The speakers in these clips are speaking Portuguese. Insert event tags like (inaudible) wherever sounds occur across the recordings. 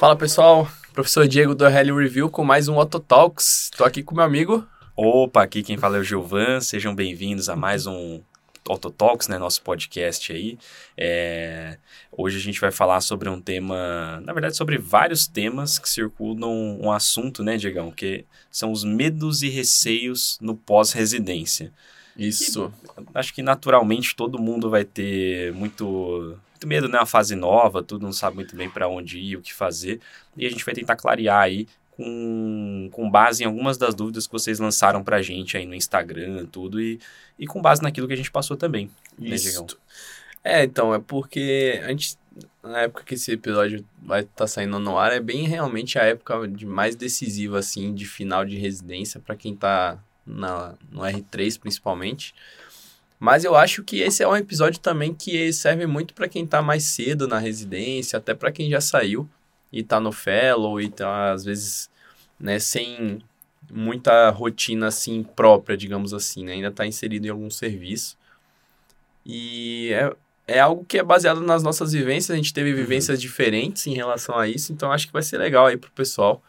Fala pessoal, professor Diego do RL Review com mais um Autotalks. Estou aqui com meu amigo. Opa, aqui quem fala é o Gilvan. Sejam bem-vindos a mais um Autotalks, né, nosso podcast aí. É... Hoje a gente vai falar sobre um tema, na verdade, sobre vários temas que circulam um assunto, né, Diegão, que são os medos e receios no pós-residência. Isso. E, acho que naturalmente todo mundo vai ter muito muito medo, né? Uma fase nova, tudo não sabe muito bem para onde ir, o que fazer. E a gente vai tentar clarear aí com, com base em algumas das dúvidas que vocês lançaram pra gente aí no Instagram, tudo, e, e com base naquilo que a gente passou também. Né, Isso. Né, é, então, é porque a gente, na época que esse episódio vai estar tá saindo no ar, é bem realmente a época de mais decisiva, assim, de final de residência para quem tá na, no R3 principalmente. Mas eu acho que esse é um episódio também que serve muito para quem tá mais cedo na residência, até para quem já saiu e tá no fellow e tá às vezes, né, sem muita rotina assim própria, digamos assim, né? ainda tá inserido em algum serviço. E é, é algo que é baseado nas nossas vivências, a gente teve uhum. vivências uhum. diferentes em relação a isso, então acho que vai ser legal aí pro pessoal.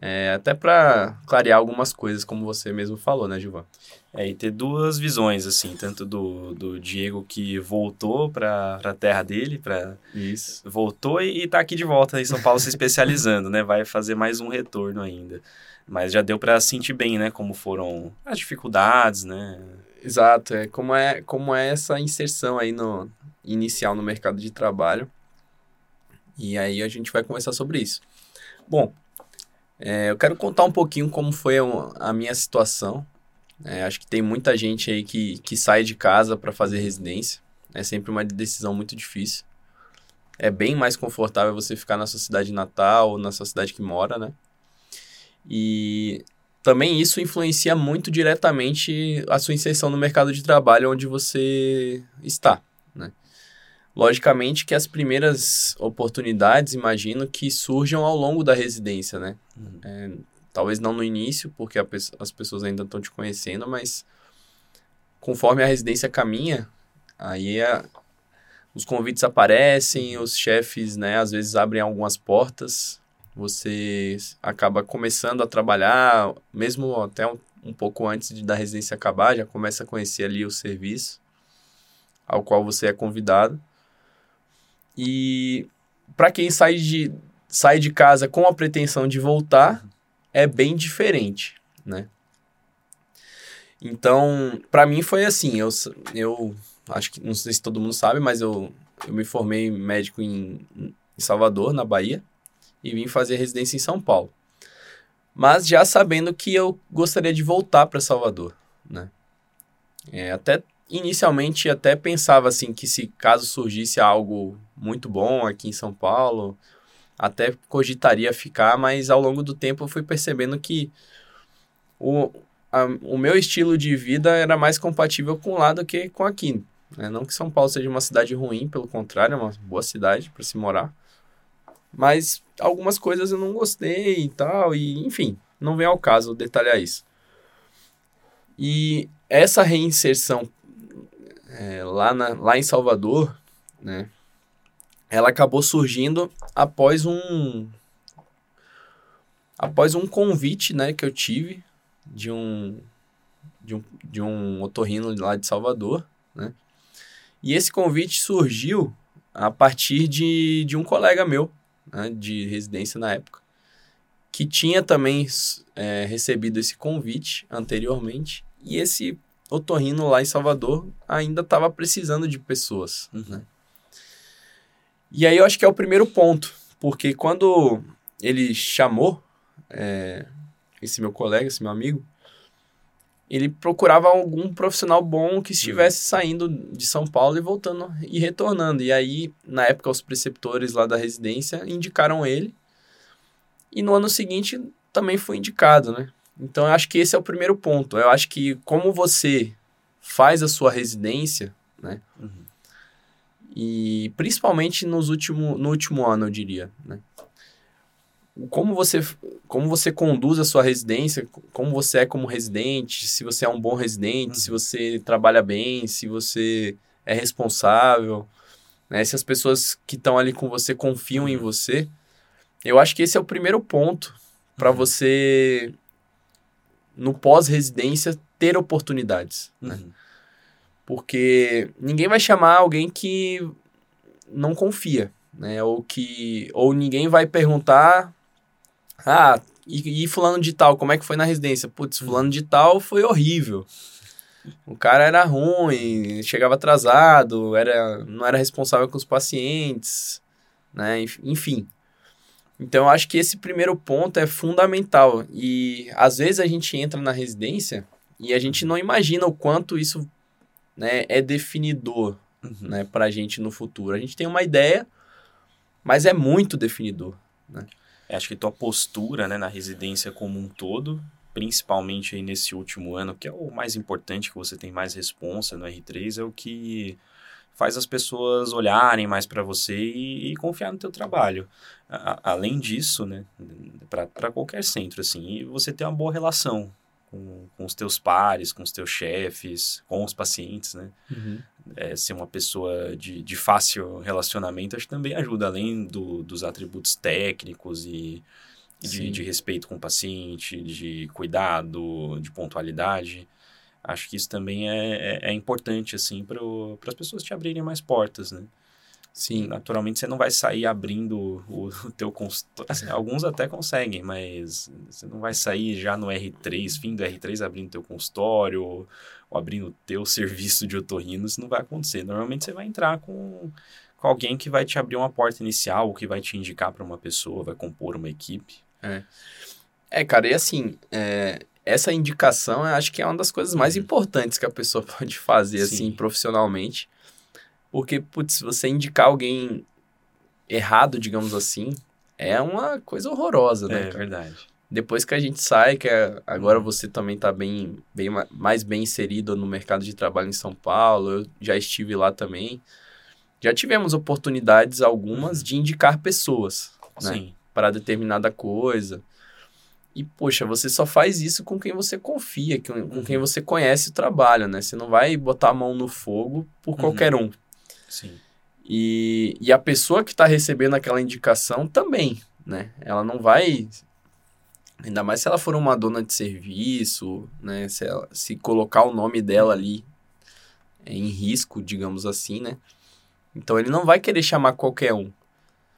É, até para clarear algumas coisas, como você mesmo falou, né, Gilvan? É, e ter duas visões, assim, tanto do, do Diego que voltou para a terra dele, para Isso. Voltou e, está aqui de volta em São Paulo se especializando, né? Vai fazer mais um retorno ainda. Mas já deu para sentir bem, né? Como foram as dificuldades, né? Exato, é como é, como é essa inserção aí no inicial no mercado de trabalho. E aí a gente vai conversar sobre isso. Bom, é, eu quero contar um pouquinho como foi a, minha situação é, acho que tem muita gente aí que, que sai de casa para fazer residência. É sempre uma decisão muito difícil. É bem mais confortável você ficar na sua cidade natal ou na sua cidade que mora, né? E também isso influencia muito diretamente a sua inserção no mercado de trabalho onde você está, né? Logicamente que as primeiras oportunidades, imagino, que surjam ao longo da residência, né? Uhum. É, Talvez não no início, porque a, as pessoas ainda estão te conhecendo, mas conforme a residência caminha, aí é, os convites aparecem, os chefes, né, às vezes abrem algumas portas, você acaba começando a trabalhar, mesmo até um, um pouco antes de, da residência acabar, já começa a conhecer ali o serviço ao qual você é convidado. E para quem sai de, sai de casa com a pretensão de voltar, é bem diferente, né? Então, para mim foi assim, eu, eu acho que, não sei se todo mundo sabe, mas eu, eu me formei médico em, em Salvador, na Bahia, e vim fazer residência em São Paulo. Mas já sabendo que eu gostaria de voltar para Salvador, né? É, até inicialmente até pensava assim que se caso surgisse algo muito bom aqui em São Paulo, até cogitaria ficar, mas ao longo do tempo eu fui percebendo que o, a, o meu estilo de vida era mais compatível com lá do que com aqui. Né? Não que São Paulo seja uma cidade ruim, pelo contrário, é uma boa cidade para se morar. Mas algumas coisas eu não gostei e tal, e enfim, não vem ao caso detalhar isso. E essa reinserção é, lá, na, lá em Salvador, né, ela acabou surgindo após um após um convite, né, que eu tive de um de um, de um otorrino lá de Salvador, né? E esse convite surgiu a partir de, de um colega meu, né, de residência na época, que tinha também é, recebido esse convite anteriormente, e esse otorrino lá em Salvador ainda estava precisando de pessoas, uhum. né? E aí eu acho que é o primeiro ponto, porque quando ele chamou é, esse meu colega, esse meu amigo, ele procurava algum profissional bom que estivesse uhum. saindo de São Paulo e voltando e retornando. E aí, na época, os preceptores lá da residência indicaram ele. E no ano seguinte também foi indicado, né? Então, eu acho que esse é o primeiro ponto. Eu acho que como você faz a sua residência, né? Uhum e principalmente nos último, no último ano, eu diria, né? Como você, como você conduz a sua residência, como você é como residente, se você é um bom residente, uhum. se você trabalha bem, se você é responsável, né? Se as pessoas que estão ali com você confiam em você, eu acho que esse é o primeiro ponto para Uhum. você, no pós-residência, ter oportunidades. Né? Uhum. Porque ninguém vai chamar alguém que não confia, né? Ou que ou ninguém vai perguntar, ah, e, e fulano de tal, como é que foi na residência? Putz, fulano de tal foi horrível. O cara era ruim, chegava atrasado, era não era responsável com os pacientes, né? Enf- Enfim. Então eu acho que esse primeiro ponto é fundamental e às vezes a gente entra na residência e a gente não imagina o quanto isso né, é definidor Uhum. né, para a gente no futuro. A gente tem uma ideia, mas é muito definidor. É, Acho que tua postura, né, na residência como um todo, principalmente aí nesse último ano, que é o mais importante, que você tem mais responsa no R3, é o que faz as pessoas olharem mais para você e, e confiar no teu trabalho. A- além disso, né, para qualquer centro, assim, e você ter uma boa relação com, com os teus pares, com os teus chefes, com os pacientes, né? é, ser uma pessoa de, de fácil relacionamento, acho que também ajuda, além do, dos atributos técnicos e de, de respeito com o paciente, de cuidado, de pontualidade. Acho que isso também é, é, é importante, assim, para as pessoas te abrirem mais portas, né? Sim, Naturalmente, você não vai sair abrindo o, o teu consultório. Assim, alguns até conseguem, mas você não vai sair já no R3, fim do R3, abrindo teu consultório ou, ou abrindo teu (laughs) serviço de otorrino. Isso não vai acontecer. Normalmente, você vai entrar com, com alguém que vai te abrir uma porta inicial, ou que vai te indicar para uma pessoa, vai compor uma equipe. É, cara, e assim, é, essa indicação eu acho que é uma das coisas mais Uhum. importantes que a pessoa (laughs) pode fazer, assim, Sim. profissionalmente. Porque, putz, se você indicar alguém errado, digamos assim, é uma coisa horrorosa, né, É cara? verdade. Depois que a gente sai, que é- agora você também tá bem, bem ma- mais bem inserido no mercado de trabalho em São Paulo, eu já estive lá também. Já tivemos oportunidades algumas Uhum. de indicar pessoas, né? Para determinada coisa. E, poxa, você só faz isso com quem você confia, com, com quem Uhum. você conhece o trabalho, né? Você não vai botar a mão no fogo por Uhum. qualquer um. Sim. E, e a pessoa que está recebendo aquela indicação também, né? Ela não vai. Ainda mais se ela for uma dona de serviço, né? Se, ela- se colocar o nome dela ali em risco, digamos assim, né? Então ele não vai querer chamar qualquer um.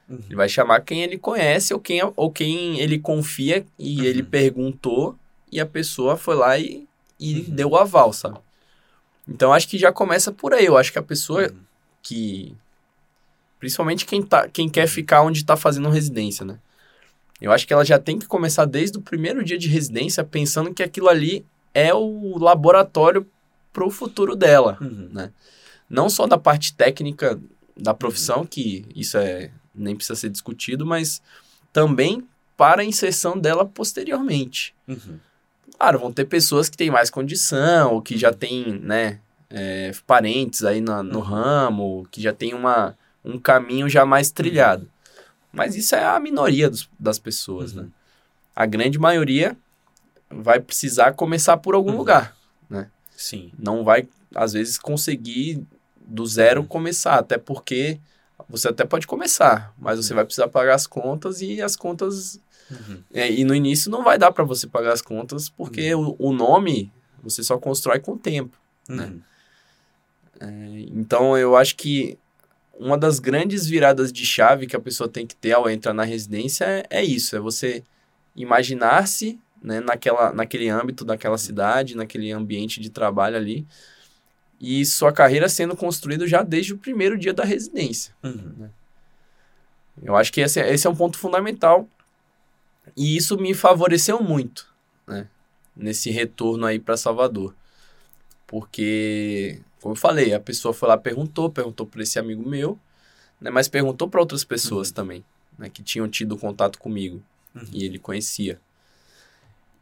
Uhum. Ele vai chamar quem ele conhece ou quem, ou quem ele confia e Uhum. ele perguntou e a pessoa foi lá e, e Uhum. deu o aval, sabe? Então acho que já começa por aí. Eu acho que a pessoa Uhum. Que. Principalmente quem, tá, quem quer ficar onde tá fazendo residência, né? Eu acho que ela já tem que começar desde o primeiro dia de residência pensando que aquilo ali é o laboratório pro futuro dela Uhum. não só da parte técnica da profissão, que isso é nem precisa ser discutido, mas também para a inserção dela posteriormente. Uhum. Claro, vão ter pessoas que têm mais condição, ou que já têm, né, é, parentes aí na- no Uhum. ramo, que já tem uma, um caminho já mais trilhado. Mas isso é a minoria dos- das pessoas, Uhum. né? A grande maioria vai precisar começar por algum Uhum. lugar Sim. não vai, às vezes, conseguir do zero Uhum. começar, até porque você até pode começar, mas você vai precisar pagar as contas e as contas. Uhum. é, e no início não vai dar para você pagar as contas, porque Uhum. o, o nome você só constrói com o tempo. Né? É, então eu acho que uma das grandes viradas de chave que a pessoa tem que ter ao entrar na residência é, é isso: é você imaginar-se né, naquela, naquele âmbito daquela cidade, naquele ambiente de trabalho ali, e sua carreira sendo construída já desde o primeiro dia da residência. Uhum. Eu acho que esse, é- esse é um ponto fundamental e isso me favoreceu muito, né? Nesse retorno aí para Salvador. Porque, como eu falei, a pessoa foi lá, perguntou, perguntou para esse amigo meu, né? Mas perguntou para outras pessoas Uhum. também, né? Que tinham tido contato comigo Uhum. e ele conhecia.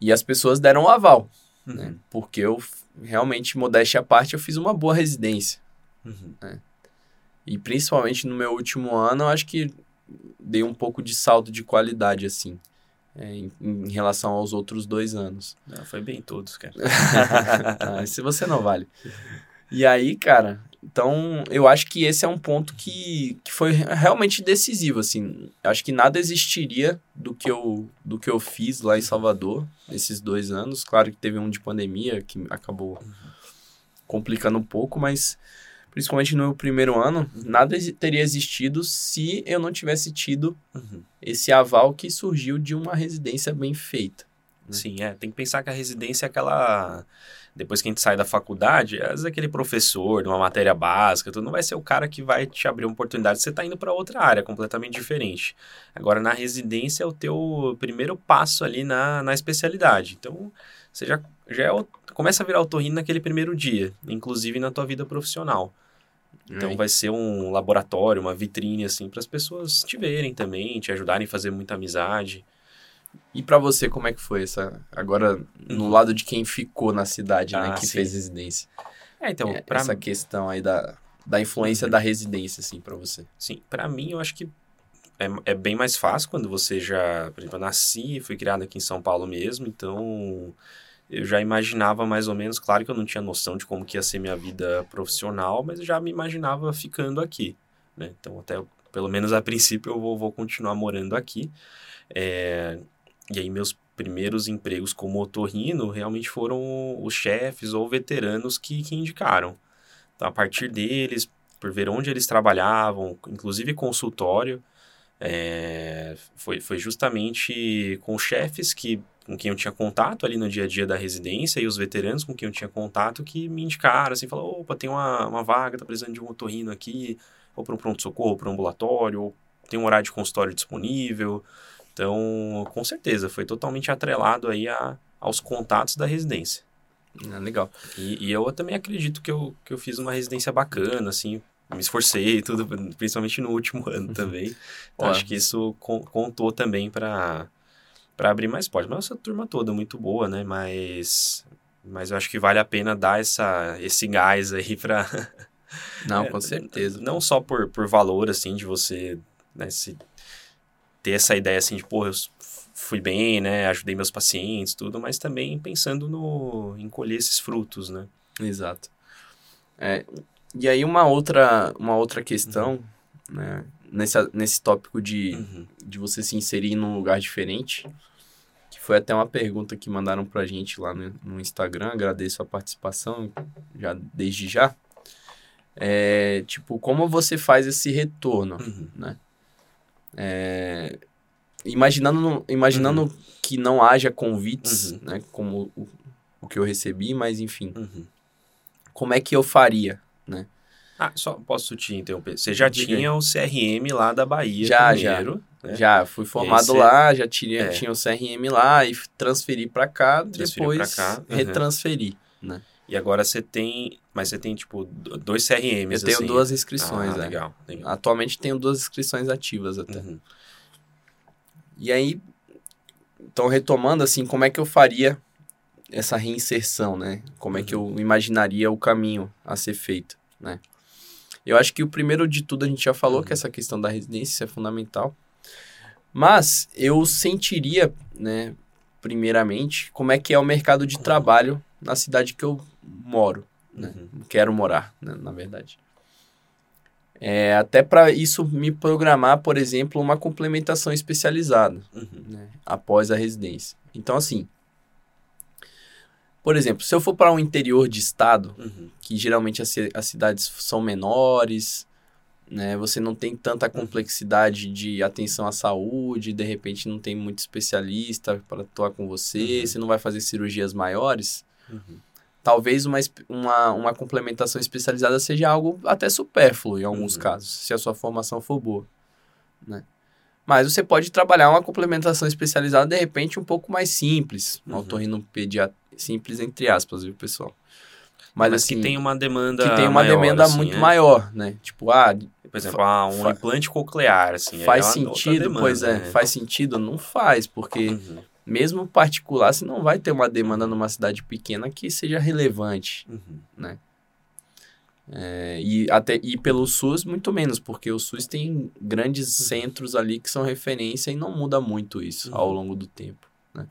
E as pessoas deram um aval, né? Uhum. Porque eu, realmente, modéstia à parte, eu fiz uma boa residência. Uhum. E principalmente no meu último ano, eu acho que dei um pouco de salto de qualidade, assim, é, em, em relação aos outros dois anos. Não, foi bem todos, cara. (laughs) Ah, se você não vale. (laughs) E aí, cara, Então, eu acho que esse é um ponto que, que foi realmente decisivo, assim. Acho que nada existiria do que, eu, do que eu fiz lá em Salvador, nesses dois anos. Claro que teve um de pandemia, que acabou complicando um pouco, mas principalmente no meu primeiro ano, nada teria existido se eu não tivesse tido Uhum. esse aval que surgiu de uma residência bem feita. Sim, é. Tem que pensar que a residência é aquela. Depois que a gente sai da faculdade, às vezes aquele professor de uma matéria básica, tudo não vai ser o cara que vai te abrir uma oportunidade. Você está indo para outra área completamente diferente. Agora, na residência é o teu primeiro passo ali na, na especialidade. Então, você já, já é começa a virar otorrino naquele primeiro dia, inclusive na tua vida profissional. Então, vai ser um laboratório, uma vitrine, assim, para as pessoas te verem também, te ajudarem a fazer muita amizade. E pra você, como é que foi essa? Agora, no Uhum. lado de quem ficou na cidade, né? Ah, Que sim. fez residência. É, então, É, pra Essa questão aí da, da influência da residência, assim, pra você. Sim, pra mim eu acho que é, é bem mais fácil quando você já, por exemplo, eu nasci, fui criado aqui em São Paulo mesmo, então eu já imaginava mais ou menos, claro que eu não tinha noção de como que ia ser minha vida profissional, mas eu já me imaginava ficando aqui, né? Então até, pelo menos a princípio, eu vou, vou continuar morando aqui. É, e aí meus primeiros empregos como otorrino realmente foram os chefes ou veteranos que, que indicaram. Então, a partir deles, por ver onde eles trabalhavam, inclusive consultório, é, foi, foi justamente com chefes que, com quem eu tinha contato ali no dia a dia da residência e os veteranos com quem eu tinha contato que me indicaram, assim, falaram, opa, tem uma, uma vaga, tá precisando de um otorrino aqui, ou para um pronto-socorro, para um ambulatório, ou tem um horário de consultório disponível. Então, com certeza, foi totalmente atrelado aí a, aos contatos da residência. Ah, legal. E, e eu também acredito que eu, que eu fiz uma residência bacana, assim, me esforcei e tudo, principalmente no último (laughs) ano também. Então, acho que isso con- contou também para para abrir mais portas. Mas essa turma toda é muito boa, né? Mas, mas eu acho que vale a pena dar essa, esse gás aí para Não, (laughs) É, com certeza. não só por, por valor, assim, de você né, se, ter essa ideia, assim, de, pô, eu fui bem, né, ajudei meus pacientes, tudo, mas também pensando no, em colher esses frutos, né? Exato. É, e aí uma outra, uma outra questão, né? Nesse, nesse tópico de, Uhum. de você se inserir num lugar diferente, que foi até uma pergunta que mandaram pra gente lá no, no Instagram, agradeço a participação já desde já. É, tipo, como você faz esse retorno? Uhum. É, imaginando imaginando que não haja convites, Uhum. né, como o, o que eu recebi, mas enfim, Uhum. como é que eu faria? Ah, só posso te interromper. Você já Diga tinha o CRM lá da Bahia Já, primeiro, né? Já fui formado você- lá, já tinha, É. tinha o CRM lá e transferi pra cá, Transferiu depois pra cá, uhum. retransferi. E agora você tem... Mas você tem, tipo, do- dois CRMs, Eu tenho assim. duas inscrições, ah, é. legal, legal. Atualmente tenho duas inscrições ativas até. Uhum. E aí, então retomando assim, como é que eu faria essa reinserção, né? Como é que eu imaginaria o caminho a ser feito, né? Eu acho que o primeiro de tudo a gente já falou que essa questão da residência é fundamental. Mas eu sentiria, né, primeiramente, como é que é o mercado de trabalho na cidade que eu moro, né? Uhum. Quero morar, né, na verdade. É, até para isso me programar, por exemplo, uma complementação especializada Uhum. né, após a residência. Então, assim, por exemplo, se eu for para um interior de estado, Uhum. que geralmente as, as cidades são menores, né, você não tem tanta complexidade de atenção à saúde, de repente não tem muito especialista para atuar com você, Uhum. você não vai fazer cirurgias maiores, Uhum. Talvez uma, uma, uma complementação especializada seja algo até supérfluo em alguns Uhum. casos, se a sua formação for boa, né? Mas você pode trabalhar uma complementação especializada, de repente, um pouco mais simples. Um Uhum. otorrinopediatra simples, entre aspas, viu, pessoal? Mas, Mas assim, que tem uma demanda que tem uma maior, demanda assim, muito é? maior, né? Tipo, ah, Por exemplo, ah, um implante coclear, assim. faz é uma sentido? demanda, pois é, né? faz sentido? Não faz, porque Uhum. Mesmo particular, você não vai ter uma demanda numa cidade pequena que seja relevante. Uhum. É, e até e pelo SUS muito menos, porque o SUS tem grandes Uhum. centros ali que são referência e não muda muito isso ao Uhum. longo do tempo, né?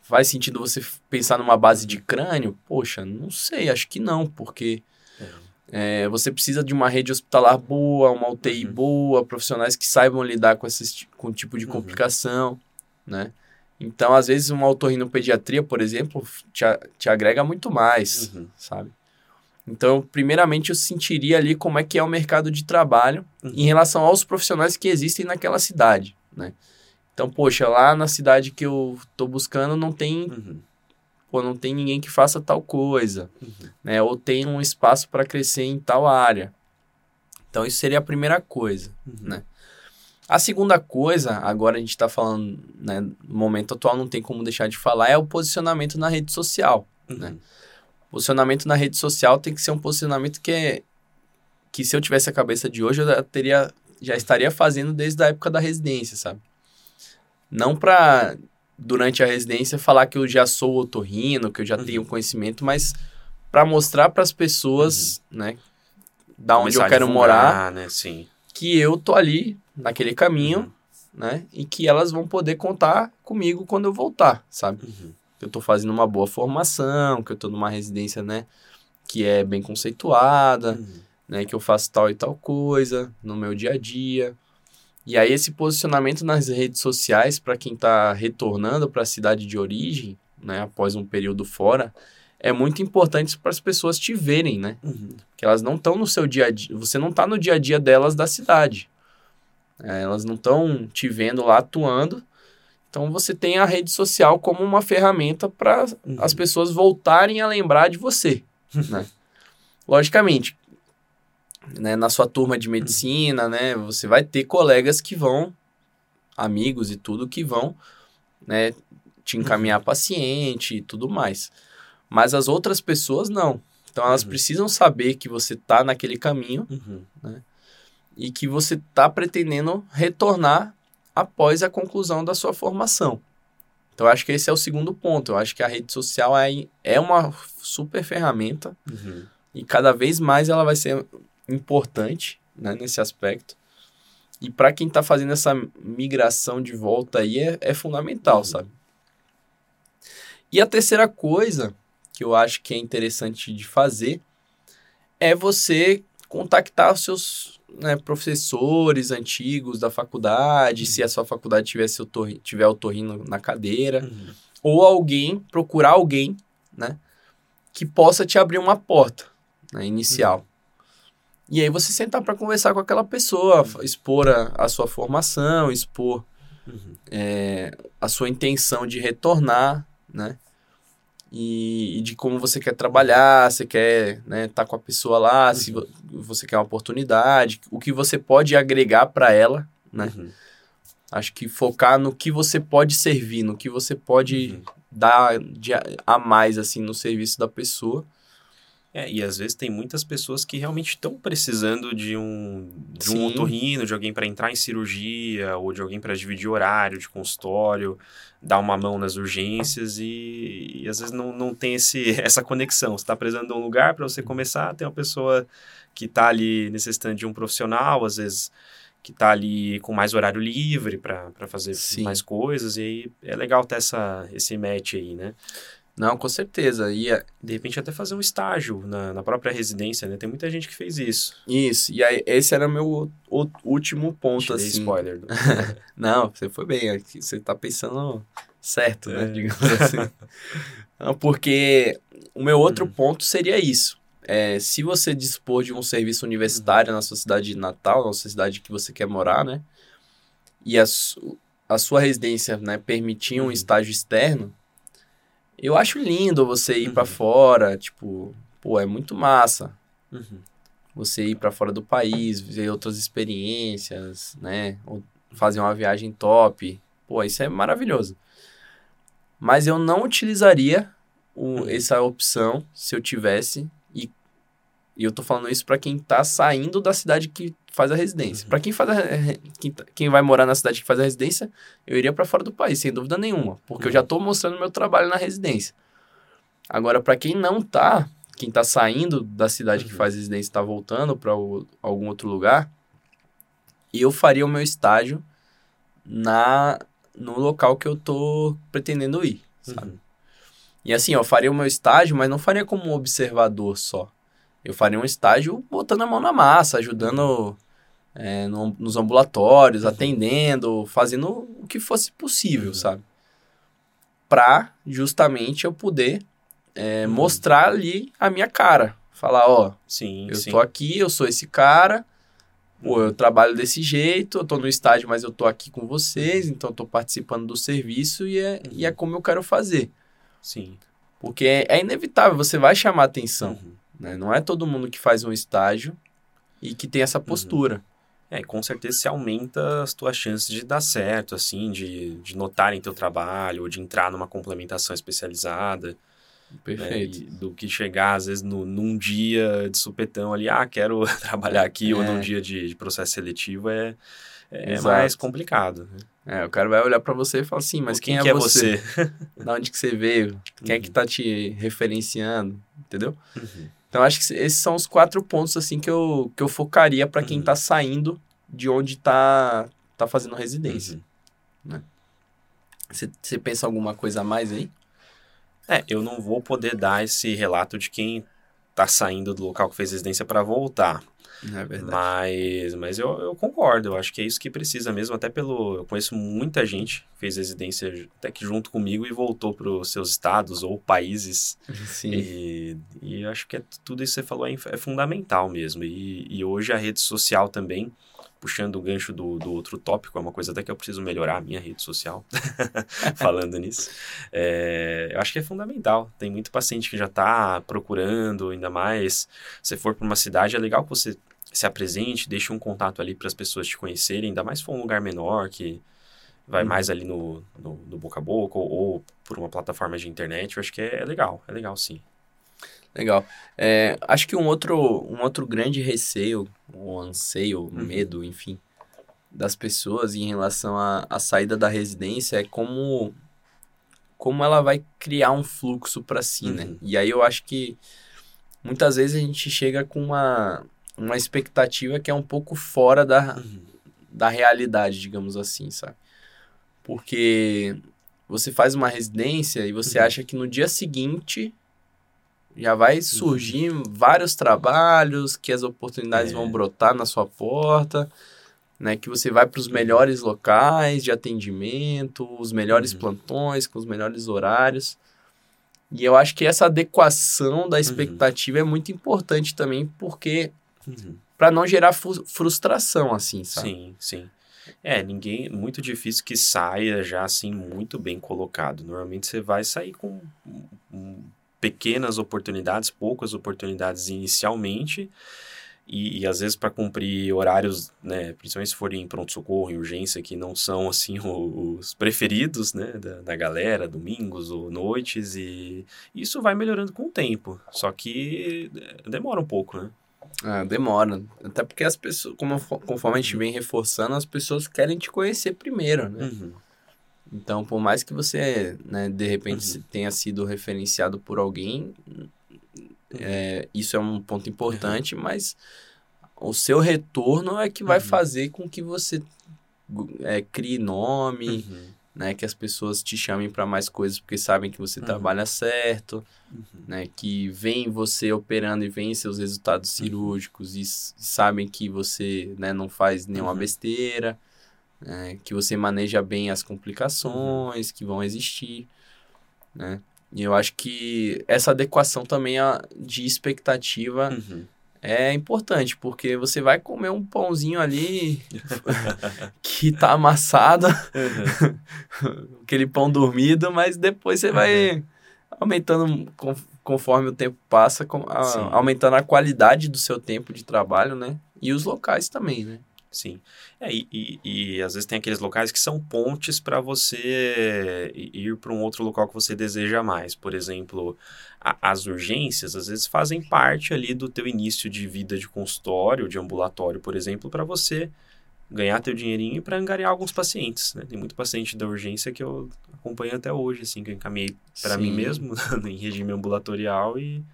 Faz sentido você pensar numa base de crânio? Poxa, não sei, acho que não, porque É. É, você precisa de uma rede hospitalar boa, uma UTI Uhum. boa, profissionais que saibam lidar com esse com tipo de Uhum. complicação, né? Então, às vezes, uma otorrinopediatria, por exemplo, te, te agrega muito mais, Uhum. sabe? Então, primeiramente, eu sentiria ali como é que é o mercado de trabalho Uhum. em relação aos profissionais que existem naquela cidade, né? Então, poxa, lá na cidade que eu tô buscando não tem, Uhum. pô, não tem ninguém que faça tal coisa, Uhum. né? Ou tem um espaço para crescer em tal área. Então, isso seria a primeira coisa. Uhum. Né? A segunda coisa, agora a gente está falando, né, no momento atual não tem como deixar de falar, é o posicionamento na rede social. Uhum. né? Posicionamento na rede social tem que ser um posicionamento que é que se eu tivesse a cabeça de hoje eu já teria já estaria fazendo desde a época da residência, sabe? Não para durante a residência falar que eu já sou otorrino, que eu já Uhum. tenho conhecimento, mas para mostrar para as pessoas, né, da onde eu quero morar, divulgar, né? Sim. Que eu tô ali naquele caminho, Uhum. né? E que elas vão poder contar comigo quando eu voltar, sabe? Uhum. Que eu tô fazendo uma boa formação, que eu tô numa residência, né? Que é bem conceituada, Uhum. né? Que eu faço tal e tal coisa no meu dia a dia. E aí esse posicionamento nas redes sociais para quem tá retornando para a cidade de origem, né? Após um período fora, é muito importante para as pessoas te verem, né? Uhum. que elas não estão no seu dia a dia, você não está no dia a dia delas da cidade. É, elas não estão te vendo lá atuando. Então você tem a rede social como uma ferramenta para Uhum. as pessoas voltarem a lembrar de você. (laughs) né? Logicamente, né, na sua turma de medicina, né, você vai ter colegas que vão, amigos e tudo, que vão né, te encaminhar paciente e tudo mais. Mas as outras pessoas não. Então elas Uhum. precisam saber que você está naquele caminho Uhum. e que você está pretendendo retornar após a conclusão da sua formação. Então eu acho que esse é o segundo ponto. Eu acho que a rede social é, é uma super ferramenta Uhum. e cada vez mais ela vai ser importante né, nesse aspecto. E para quem está fazendo essa migração de volta aí é, é fundamental, Uhum. sabe? E a terceira coisa que eu acho que é interessante de fazer é você contactar os seus né, professores antigos da faculdade, se a sua faculdade tivesse otorri, tiver otorrino na cadeira, Uhum. ou alguém, procurar alguém, né, que possa te abrir uma porta né, inicial. E aí você sentar para conversar com aquela pessoa, f- expor a, a sua formação, expor Uhum. é, a sua intenção de retornar, né? E, e de como você quer trabalhar, você quer né, tá com a pessoa lá, se vo- você quer uma oportunidade, o que você pode agregar para ela, né? Uhum. Acho que focar no que você pode servir, no que você pode Uhum. dar de a, a mais assim no serviço da pessoa. É, e às vezes tem muitas pessoas que realmente estão precisando de um, de um otorrino, de alguém para entrar em cirurgia, ou de alguém para dividir horário de consultório, dar uma mão nas urgências e, e às vezes não, não tem esse, (laughs) essa conexão. Você está precisando de um lugar para você começar, tem uma pessoa que está ali necessitando de um profissional, às vezes que está ali com mais horário livre para fazer Sim. mais coisas, e aí é legal ter essa, esse match aí, né? Não, com certeza. E é- De repente até fazer um estágio na, na própria residência, né? Tem muita gente que fez isso. isso. E aí, esse era meu o- o- último ponto Te assim. spoiler. do- (laughs) Não, você foi bem. aqui Você tá pensando certo, né? É. Digamos assim. (laughs) Não, porque o meu outro Uhum. ponto seria isso. É, se você dispor de um serviço universitário na sua cidade natal, na sua cidade que você quer morar, né? E a, su- a sua residência né, permitir um Uhum. estágio externo, eu acho lindo você ir pra Uhum. fora, tipo, pô, é muito massa Uhum. você ir para fora do país, ver outras experiências, né? Ou fazer uma viagem top. Pô, isso é maravilhoso. Mas eu não utilizaria o- Uhum. essa opção se eu tivesse. E, e eu tô falando isso para quem tá saindo da cidade que faz a residência. Uhum. Para quem faz a, quem, tá- quem vai morar na cidade que faz a residência, eu iria para fora do país, sem dúvida nenhuma, porque eu Uhum. já tô mostrando meu trabalho na residência. Agora, para quem não tá, quem tá saindo da cidade que Uhum. faz residência e tá voltando para algum outro lugar, eu faria o meu estágio na no local que eu tô pretendendo ir, sabe? Uhum. E assim, eu faria o meu estágio, mas não faria como um observador só. eu faria um estágio botando a mão na massa, ajudando é, no, nos ambulatórios, Uhum. atendendo, fazendo o que fosse possível, Uhum. sabe? Pra justamente eu poder é, Uhum. mostrar ali a minha cara. Falar, ó, Sim, eu sim. tô aqui, eu sou esse cara, Uhum. eu trabalho desse jeito, eu tô no estágio, mas eu tô aqui com vocês, então eu tô participando do serviço e é, e é como eu quero fazer. Sim. Porque é, é inevitável, você vai chamar atenção. Uhum. né? Não é todo mundo que faz um estágio e que tem Uhum. essa postura. É, e com certeza se aumenta as tuas chances de dar certo, assim, de, de notarem teu trabalho, ou de entrar numa complementação especializada. né, Perfeito. e do que chegar, às vezes, no, num dia de supetão ali, ah, quero (laughs) trabalhar aqui, ou É. num dia de, de processo seletivo, é, é Exato. mais complicado. né? É, o cara vai olhar pra você e falar assim, mas O quem, que é você? você? (laughs) Da onde que você veio? Quem é que Uhum. tá te referenciando? Entendeu? Uhum. Então acho que esses são os quatro pontos assim que eu, que eu focaria pra quem Uhum. tá saindo de onde tá, tá fazendo residência. Uhum. Você você pensa alguma coisa a mais aí? É, eu não vou poder dar esse relato de quem tá saindo do local que fez residência para voltar. É verdade. Mas, mas eu, eu concordo, eu acho que é isso que precisa mesmo, até pelo. Eu conheço muita gente que fez residência até que junto comigo e voltou para os seus estados ou países. Sim. E, e eu acho que é, tudo isso que você falou é, é fundamental mesmo. E, e hoje a rede social também, puxando o gancho do, do outro tópico, é uma coisa até que eu preciso melhorar a minha rede social, (laughs) falando nisso. É, eu acho que é fundamental. Tem muito paciente que já está procurando, ainda mais. Se for para uma cidade, é legal que você se apresente, deixe um contato ali para as pessoas te conhecerem, ainda mais se for um lugar menor que vai Uhum. mais ali no, no, no boca a boca ou, ou por uma plataforma de internet, eu acho que é, é legal, é legal sim. Legal. É, acho que um outro, um outro grande receio, ou anseio, Uhum. medo, enfim, das pessoas em relação à, saída da residência é como, como ela vai criar um fluxo para si, né? Uhum. E aí eu acho que muitas vezes a gente chega com uma, uma expectativa que é um pouco fora da, da realidade, digamos assim, sabe? Porque você faz uma residência e você Uhum. acha que no dia seguinte já vai surgir vários trabalhos, que as oportunidades É. vão brotar na sua porta, né? Que você vai para os melhores locais de atendimento, os melhores Uhum. plantões, com os melhores horários. E eu acho que essa adequação da expectativa é muito importante também, porque Uhum. para não gerar frustração, assim, sabe? Sim, sim. É, ninguém, muito difícil que saia já assim muito bem colocado. Normalmente você vai sair com pequenas oportunidades, poucas oportunidades inicialmente, e, e às vezes para cumprir horários, né, principalmente se forem em pronto-socorro, em urgência, que não são assim (laughs) os preferidos, né, da, da galera, domingos ou noites, e isso vai melhorando com o tempo. Só que eh, demora um pouco, né? Ah, demora. Até porque as pessoas, como, conforme a gente vem reforçando, as pessoas querem te conhecer primeiro, né? Uhum. Então, por mais que você, né, de repente Uhum. tenha sido referenciado por alguém, é, isso é um ponto importante, mas o seu retorno é que vai Uhum. fazer com que você é, crie nome, Uhum. Né, que as pessoas te chamem para mais coisas porque sabem que você Uhum. trabalha certo, Uhum. né, que veem você operando e veem seus resultados cirúrgicos e sabem que você, né, não faz nenhuma Uhum. besteira, né, que você maneja bem as complicações que vão existir, né? E eu acho que essa adequação também a- de expectativa Uhum. É importante, porque você vai comer um pãozinho ali (laughs) que tá amassado, Uhum. (laughs) aquele pão dormido, mas depois você vai aumentando con- conforme o tempo passa, a- aumentando a qualidade do seu tempo de trabalho, né? E os locais também, né? Sim. É, e, e, e às vezes tem aqueles locais que são pontes para você ir para um outro local que você deseja mais. Por exemplo, a- as urgências às vezes fazem parte ali do teu início de vida de consultório, de ambulatório, por exemplo, para você ganhar teu dinheirinho e para angariar alguns pacientes, né? Tem muito paciente da urgência que eu acompanho até hoje, assim, que eu encaminhei para mim mesmo (laughs) em regime ambulatorial e,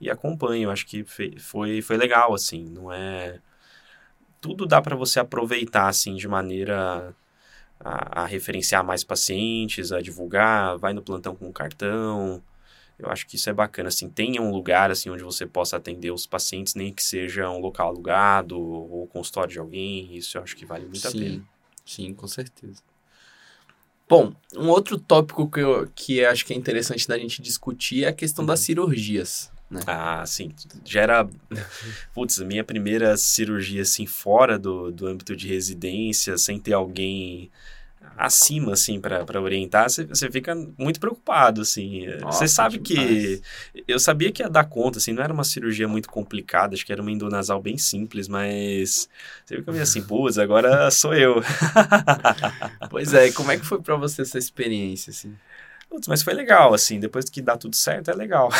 e acompanho. Acho que foi, foi legal, assim, não é tudo dá para você aproveitar assim de maneira a, a referenciar mais pacientes, a divulgar, vai no plantão com cartão, Eu acho que isso é bacana, assim, tenha um lugar, assim, onde você possa atender os pacientes, nem que seja um local alugado ou consultório de alguém, isso eu acho que vale muito sim, a pena. Sim, com certeza. Bom, um outro tópico que eu que eu acho que é interessante da gente discutir é a questão das cirurgias. Né? Ah, sim. Já era. Putz, minha primeira cirurgia, assim, fora do, do âmbito de residência, sem ter alguém acima, assim, para orientar, você fica muito preocupado, assim. Você sabe que... Eu sabia que ia dar conta, assim, não era uma cirurgia muito complicada, acho que era uma endonasal bem simples, mas você fica meio assim, putz, agora sou eu. (laughs) pois é, e como é que foi para você essa experiência, assim? Putz, mas foi legal, assim, depois que dá tudo certo, é legal.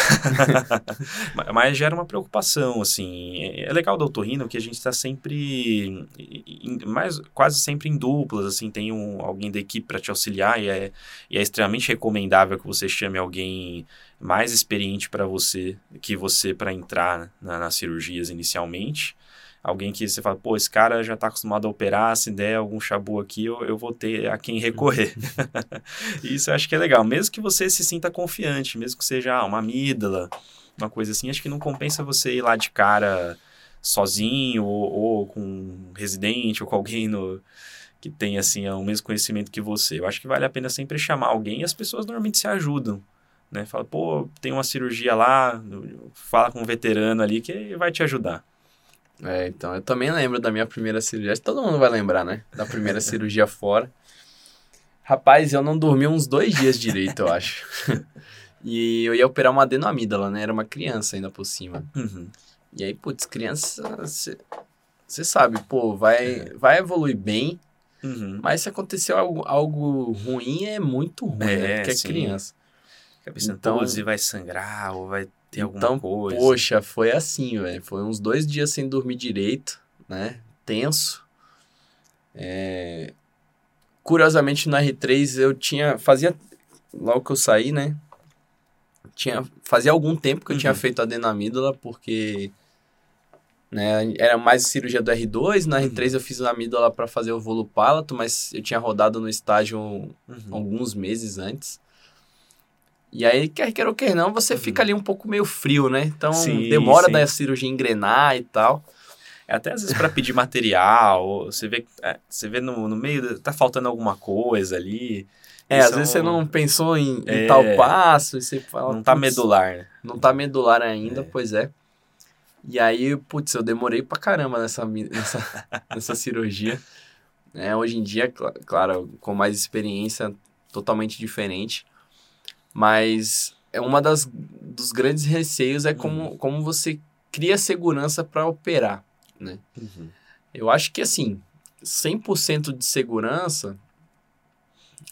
(laughs) mas gera uma preocupação, assim. É legal do otorrino que a gente está sempre, mais, quase sempre em duplas, assim, tem um, alguém da equipe para te auxiliar e é, e é extremamente recomendável que você chame alguém mais experiente para você, que você para entrar na, nas cirurgias inicialmente alguém que você fala, pô, esse cara já está acostumado a operar, se der algum chabu aqui, eu, eu vou ter a quem recorrer. (laughs) Isso eu acho que é legal, mesmo que você se sinta confiante, mesmo que seja ah, uma amígdala, uma coisa assim, acho que não compensa você ir lá de cara sozinho ou, ou com um residente ou com alguém no, que tem assim o mesmo conhecimento que você. Eu acho que vale a pena sempre chamar alguém e as pessoas normalmente se ajudam. Né? Fala, pô, tem uma cirurgia lá, fala com um veterano ali que vai te ajudar. É, então, eu também lembro da minha primeira cirurgia. Todo mundo vai lembrar, né? Da primeira (laughs) cirurgia fora. Rapaz, eu não dormi uns dois dias direito, eu acho. (laughs) e eu ia operar uma adenoamígdala, né? Era uma criança ainda por cima. Uhum. E aí, putz, criança, você sabe, pô, vai, é. vai evoluir bem, uhum. mas se aconteceu algo, algo ruim, é muito ruim, né? é, né? Porque é sim. criança. então, e vai sangrar, ou vai tem então, coisa? Poxa, foi assim, velho. Foi uns dois dias sem dormir direito, né? Tenso. É... Curiosamente, no R3 eu tinha. Fazia. Logo que eu saí, né? Tinha, fazia algum tempo que eu uhum. tinha feito adenamídola, porque. Né, era mais cirurgia do R2, na R3 uhum. eu fiz a amígdala para fazer o volupalato, mas eu tinha rodado no estágio uhum. alguns meses antes. E aí, quer queira ou quer não, você uhum. fica ali um pouco meio frio, né? Então, sim, demora sim. da cirurgia engrenar e tal. É até às vezes para pedir material, você vê, é, você vê no, no meio, tá faltando alguma coisa ali. É, às vezes você não pensou em, é, em, tal passo e você fala... Não tá medular, né? Não tá medular ainda, é. pois é. E aí, putz, eu demorei pra caramba nessa, nessa, (laughs) nessa cirurgia. É, hoje em dia, claro, com mais experiência, totalmente diferente. Mas é uma das dos grandes receios é como, uhum. como você cria segurança para operar, né? Uhum. Eu acho que assim, 100% de segurança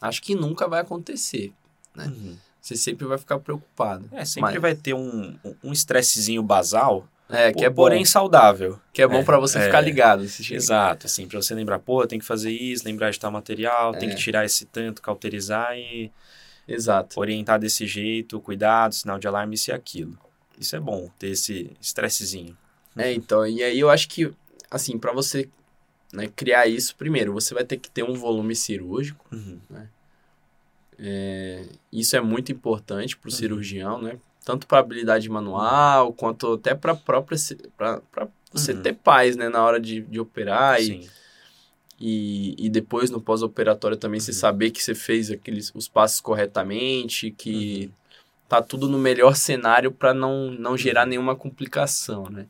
acho que nunca vai acontecer, né? Uhum. Você sempre vai ficar preocupado. É, sempre mas... vai ter um um estressezinho basal, é, que é bom. porém saudável. Que é bom é, para você é, ficar ligado. Exato, assim, para você lembrar, pô, tem que fazer isso, lembrar de tal material, é. tem que tirar esse tanto, cauterizar e Exato. Orientar desse jeito, cuidado, sinal de alarme, isso e aquilo. Isso é bom, ter esse estressezinho. É, então, e aí eu acho que, assim, para você né, criar isso, primeiro, você vai ter que ter um volume cirúrgico, uhum. né? É, isso é muito importante para o uhum. cirurgião, né? Tanto para habilidade manual, quanto até para própria para você uhum. ter paz, né, na hora de, de operar Sim. e e, e depois no pós-operatório também uhum. você saber que você fez aqueles os passos corretamente, que uhum. tá tudo no melhor (laughs) cenário para não, não gerar uhum. nenhuma complicação, né?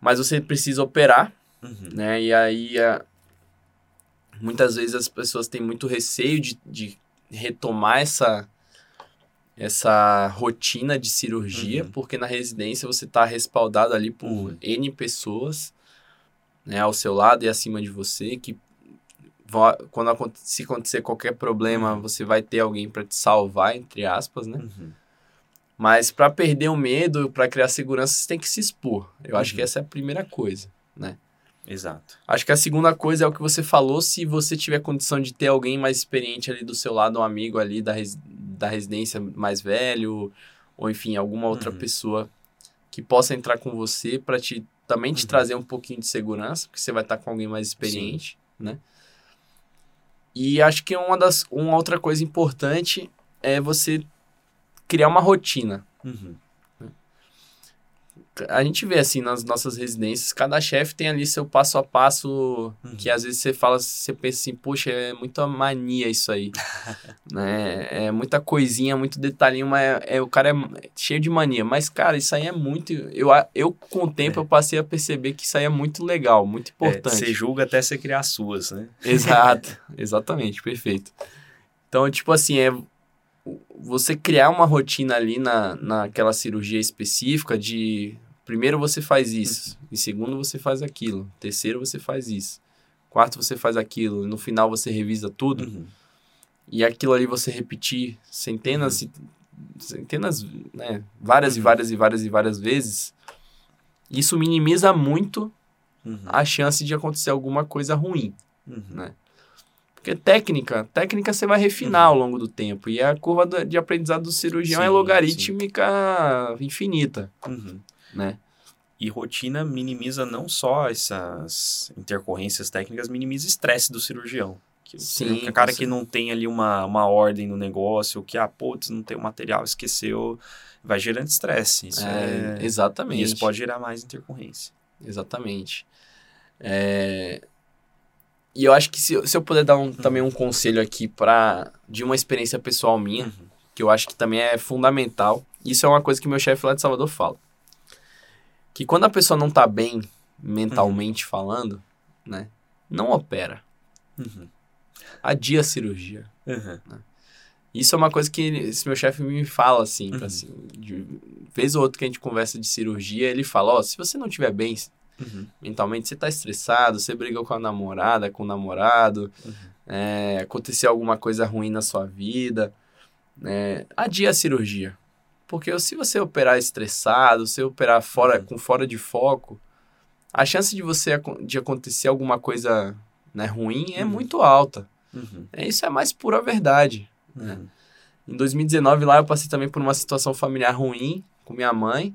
Mas você precisa operar, uhum. né? E aí a, muitas vezes as pessoas têm muito receio de, de retomar essa essa rotina de cirurgia, uhum. porque na residência você está respaldado ali por. N pessoas né, ao seu lado e acima de você, que quando se acontecer qualquer problema, uhum. você vai ter alguém para te salvar, entre aspas, né? Uhum. Mas para perder o medo, para criar segurança, você tem que se expor. Eu uhum. acho que uhum. essa é a primeira coisa, né? Exato. Acho que a segunda coisa é o que você falou, se você tiver condição de ter alguém mais experiente ali do seu lado, um amigo ali da, res, da residência mais velho, ou enfim, alguma outra uhum. pessoa que possa entrar com você para te também te uhum. trazer um pouquinho de segurança, porque você vai estar com alguém mais experiente, Sim. né? E acho que uma das uma outra coisa importante é você criar uma rotina. Uhum. A gente vê assim nas nossas residências, cada chefe tem ali seu passo a passo, Uhum. que às vezes você fala, você pensa assim, poxa, é muita mania isso aí. (laughs) né? É muita coisinha, muito detalhinho, mas é, é- o cara é cheio de mania. Mas, cara, isso aí é muito. Eu, eu com o tempo, eu passei a perceber que isso aí é muito legal, muito É, importante. você julga até você criar as suas, né? Exato, exatamente, perfeito. Então, tipo assim, é você criar uma rotina ali na, naquela cirurgia específica de primeiro você faz isso, em segundo você faz aquilo, terceiro você faz isso, quarto você faz aquilo, no final você revisa tudo Uhum. e aquilo ali você repetir centenas e centenas, né, várias e Uhum. várias e várias e várias vezes, isso minimiza muito Uhum. a chance de acontecer alguma coisa ruim. Uhum. né? Porque técnica, técnica você vai refinar ao longo do tempo. E a curva de aprendizado do cirurgião Sim, é logarítmica infinita, Uhum. Né? E rotina minimiza não só essas intercorrências técnicas, minimiza estresse do cirurgião. Que, Sim, que o cara que não tem ali uma, uma ordem no negócio, que, ah, putz, não tem o material, esqueceu, vai gerando estresse. Isso é... É, exatamente. Isso pode gerar mais intercorrência. Exatamente. É, E eu acho que se, eu- se eu puder dar um, também um conselho aqui para de uma experiência pessoal minha, Uhum. que eu acho que também é fundamental. Isso é uma coisa que meu chefe lá de Salvador fala. Que quando a pessoa não tá bem mentalmente falando, né? Não opera. Uhum. Adia a cirurgia. Uhum. Isso é uma coisa que esse meu chefe me fala, assim, Uhum. assim, de vez ou outra que a gente conversa de cirurgia, ele fala, ó, se você não estiver bem Uhum. mentalmente, você tá estressado, você brigou com a namorada, com o namorado, Uhum. é, aconteceu alguma coisa ruim na sua vida, né, adia a cirurgia. Porque se você operar estressado, se operar fora, Uhum. com fora de foco, a chance de você de acontecer alguma coisa né, ruim é Uhum. muito alta. Uhum. É, isso é mais pura verdade. Uhum. Em 2019 lá eu passei também por uma situação familiar ruim com minha mãe.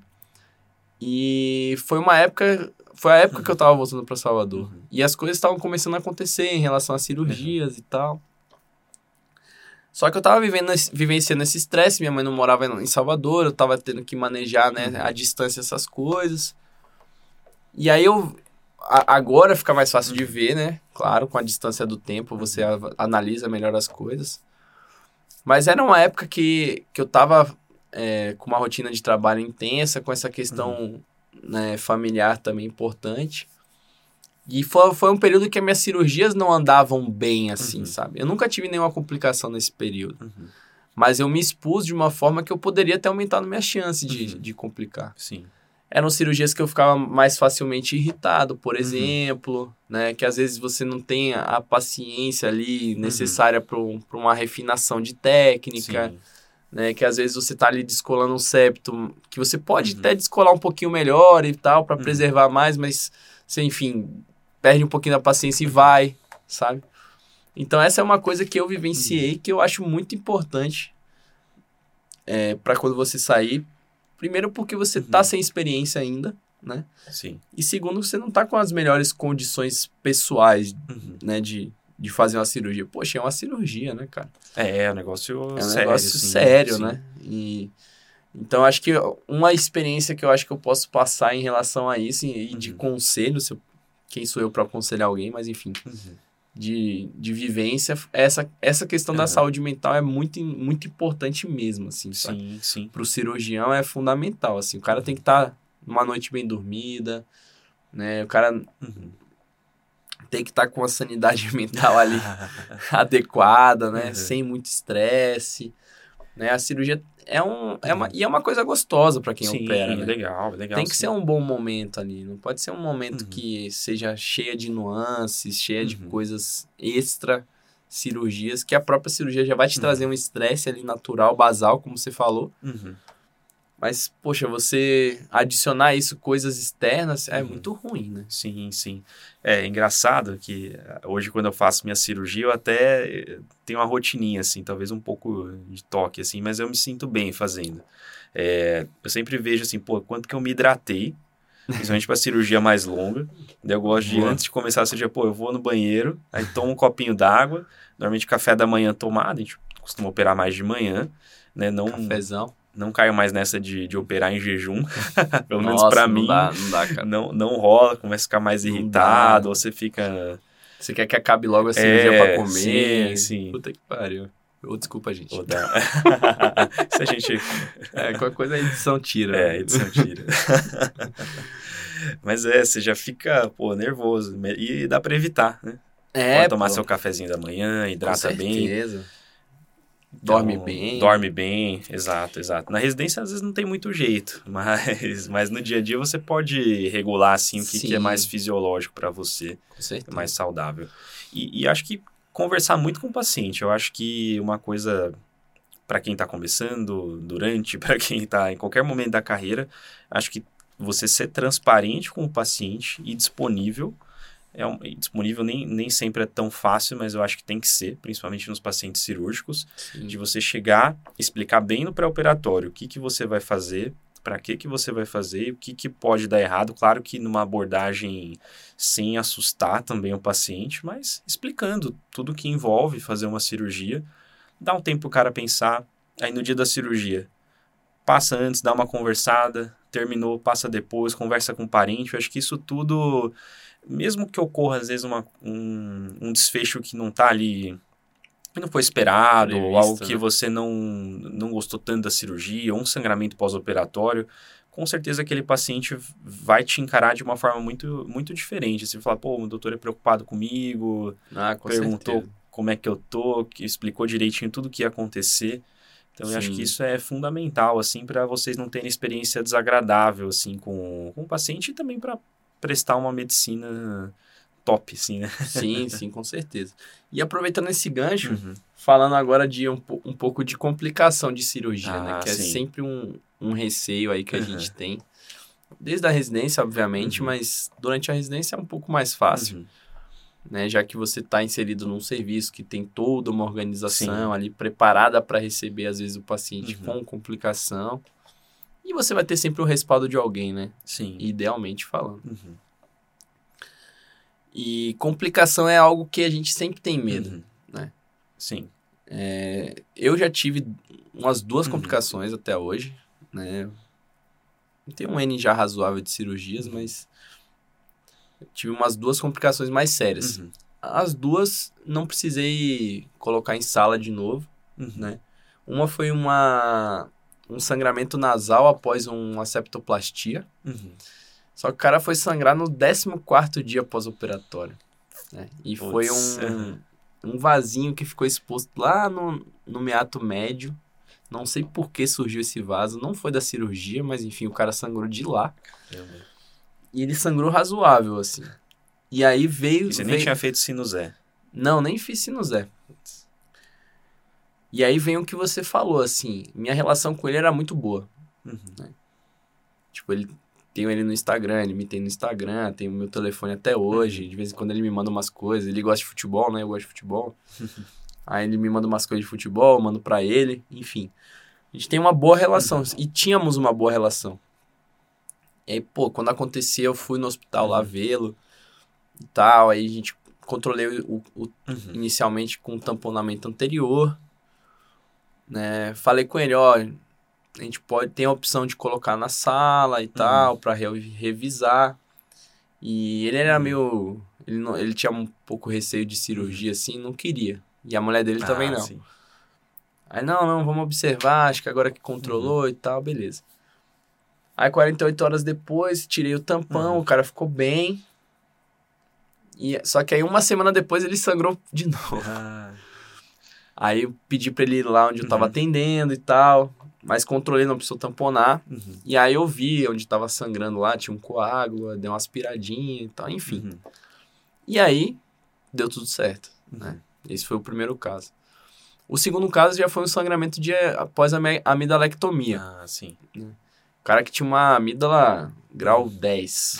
E foi uma época, foi a época que eu tava voltando para Salvador. Uhum. E as coisas estavam começando a acontecer em relação a cirurgias e tal. Só que eu tava vivendo, vivenciando esse estresse, minha mãe não morava em Salvador, eu tava tendo que manejar, né, Uhum. à distância essas coisas. E aí eu a- agora fica mais fácil de ver, né? Claro, com a distância do tempo você a- analisa melhor as coisas. Mas era uma época que, que eu tava é, com uma rotina de trabalho intensa, com essa questão né, familiar também importante. E foi, foi um período que as minhas cirurgias não andavam bem assim, Uhum. sabe? Eu nunca tive nenhuma complicação nesse período. Uhum. Mas eu me expus de uma forma que eu poderia ter aumentado minha chance de, Uhum. de complicar Sim. eram cirurgias que eu ficava mais facilmente irritado, por Uhum. exemplo, né? Que às vezes você não tem a- paciência ali Uhum. necessária para uma refinação de técnica, Sim. né? Que às vezes você tá ali descolando um septo, que você pode Uhum. até descolar um pouquinho melhor e tal, para Uhum. preservar mais, mas você, enfim, perde um pouquinho da paciência e vai, sabe? Então essa é uma coisa que eu vivenciei que eu acho muito importante é, para quando você sair. Primeiro porque você tá Uhum. sem experiência ainda, né? Sim. E segundo, você não tá com as melhores condições pessoais, Uhum. né, de, de fazer uma cirurgia. Poxa, é uma cirurgia, né, cara? É, é um negócio É um sério. negócio assim, sério, sim. né? E então acho que uma experiência que eu acho que eu posso passar em relação a isso e, e de Uhum. conselho, se eu- quem sou eu para aconselhar alguém, mas enfim, Uhum. de, de vivência, essa essa questão da Aham. saúde mental é muito muito importante mesmo, assim, sabe? Sim, sim. Pro cirurgião é fundamental, assim, o cara tem que estar numa noite bem dormida, né? O cara Uhum. tem que estar com a sanidade (laughs) mental ali (laughs) adequada, né? Uhum. Sem muito estresse, né? A cirurgia é um é uma, e é uma coisa gostosa para quem sim, opera, né? legal, legal. Tem que sim. ser um bom momento ali, não pode ser um momento Uhum. que seja cheia de nuances, cheia de Uhum. coisas extra cirurgias que a própria cirurgia já vai te Uhum. trazer um estresse ali natural, basal, como você falou. Uhum. Mas, poxa, você adicionar isso, coisas externas, é Uhum. muito ruim, né? Sim, sim. É engraçado que eh, hoje, quando eu faço minha cirurgia, eu até eh, tenho uma rotininha, assim, talvez um pouco de toque, assim, mas eu me sinto bem fazendo. É, eu sempre vejo, assim, pô, quanto que eu me hidratei, principalmente para cirurgia mais longa. Eu gosto de, Boa. antes de começar a cirurgia, pô, eu vou no banheiro, aí tomo um copinho d'água, normalmente café da manhã tomado, a gente costuma operar mais de manhã, né? Não, Cafezão. Não caio mais nessa de, de operar em jejum. (laughs) Pelo menos Nossa, pra não mim. Dá, não dá, cara. Não, não rola, começa a ficar mais Não irritado, dá. você fica. Você quer que acabe logo a cirurgia É, pra comer? sim, sim. Puta que pariu. Ô, desculpa, gente. Pô, dá. (laughs) Se a gente. É, qualquer coisa a edição tira. É, a edição tira. (laughs) Mas é, você já fica, pô, nervoso. E dá pra evitar, né? É, Pode tomar pô, seu cafezinho da manhã, com hidrata bem. Certeza. Dorme Então, bem. Dorme bem, exato, exato. Na residência, às vezes, não tem muito jeito, (laughs) mas, mas no dia a dia você pode regular, assim, o que, que é mais fisiológico para você, certeza. mais saudável. E, e acho que conversar muito com o paciente, eu acho que uma coisa para quem está começando, durante, (laughs) para quem está em qualquer momento da carreira, acho que você ser transparente com o paciente e disponível é um, disponível nem, nem sempre é tão fácil, mas eu acho que tem que ser, principalmente nos pacientes cirúrgicos, Sim. de você chegar, explicar bem no pré-operatório o que, que você vai fazer, para que, que você vai fazer, o que, que pode dar errado. Claro que numa abordagem sem assustar também o paciente, mas explicando tudo que envolve fazer uma cirurgia. Dá um tempo para o cara pensar, aí no dia da cirurgia, passa antes, dá uma conversada, terminou, passa depois, conversa com o parente. Eu acho que isso tudo, mesmo que ocorra às vezes uma, um, um desfecho que não está ali que não foi esperado, ou algo que né? você não, não gostou tanto da cirurgia, ou um sangramento pós-operatório, com certeza aquele paciente vai te encarar de uma forma muito, muito diferente. Você fala, pô, o doutor é preocupado comigo, Ah, com perguntou certeza. como é que eu tô, que explicou direitinho tudo o que ia acontecer. Então, eu acho Sim. que isso é fundamental, assim, para vocês não terem experiência desagradável, assim, com, com o paciente e também para prestar uma medicina top, assim, né? Sim, (laughs) sim, com certeza. E aproveitando esse gancho, Uhum. falando agora de um, um pouco de complicação de cirurgia, né? Ah, Que é sim. sempre um, um receio aí que a Uhum. gente tem. Desde a residência, obviamente, Uhum. mas durante a residência é um pouco mais fácil, Uhum. né? Já que você está inserido num serviço que tem toda uma organização Sim. ali preparada para receber, às vezes, o paciente Uhum. com complicação. E você vai ter sempre o respaldo de alguém, né? Sim. Idealmente falando. Uhum. E complicação é algo que a gente sempre tem medo. Uhum. né? Sim. É, eu já tive umas duas Uhum. complicações até hoje, né? Tem um N já razoável de cirurgias, Uhum. mas tive umas duas complicações mais sérias. Uhum. As duas não precisei colocar em sala de novo, Uhum. né? Uma foi uma um sangramento nasal após uma septoplastia. Uhum. Só que o cara foi sangrar no 14º dia pós-operatório. Né? E foi um, um vasinho que ficou exposto lá no, no meato médio. Não sei por que surgiu esse vaso. Não foi da cirurgia, mas enfim, o cara sangrou de lá. Caramba. E ele sangrou razoável, assim. E aí veio... E você nem veio- tinha feito sinusé. Não, nem fiz sinusé. E aí vem o que você falou, assim. Minha relação com ele era muito boa. Uhum. Tipo, ele tenho ele no Instagram, ele me tem no Instagram, tem o meu telefone até hoje. De vez em quando ele me manda umas coisas. Ele gosta de futebol, né? Eu gosto de futebol. (laughs) Aí ele me manda umas coisas de futebol, eu mando pra ele, enfim. A gente tem uma boa relação. E tínhamos uma boa relação. E aí, pô, quando acontecia, eu fui no hospital lá Uhum. vê-lo e tal. Aí a gente controlei o, o- Uhum. inicialmente com o tamponamento anterior, né? Falei com ele, ó, a gente pode tem a opção de colocar na sala e tal para revisar. E ele era Uhum. meio ele não, ele tinha um pouco receio de cirurgia assim, não queria. E a mulher dele também Ah, não. sim. Aí não, não, vamos observar, acho que agora que controlou Uhum. e tal, beleza. Aí 48 horas depois, tirei o tampão, Uhum. o cara ficou bem. E, só que aí uma semana depois ele sangrou de (laughs) novo. Ah, Aí eu pedi pra ele ir lá onde eu tava Uhum. atendendo e tal. Mas controlei, não precisou tamponar. uhum. E aí eu vi onde tava sangrando lá, tinha um coágulo, dei uma aspiradinha e tal, enfim. Uhum. E aí, deu tudo certo. Uhum. Né? Esse foi o primeiro caso. O segundo caso já foi um sangramento de, após a amidalectomia. Ah, sim. O cara que tinha uma amígdala Uhum. grau (laughs) 10.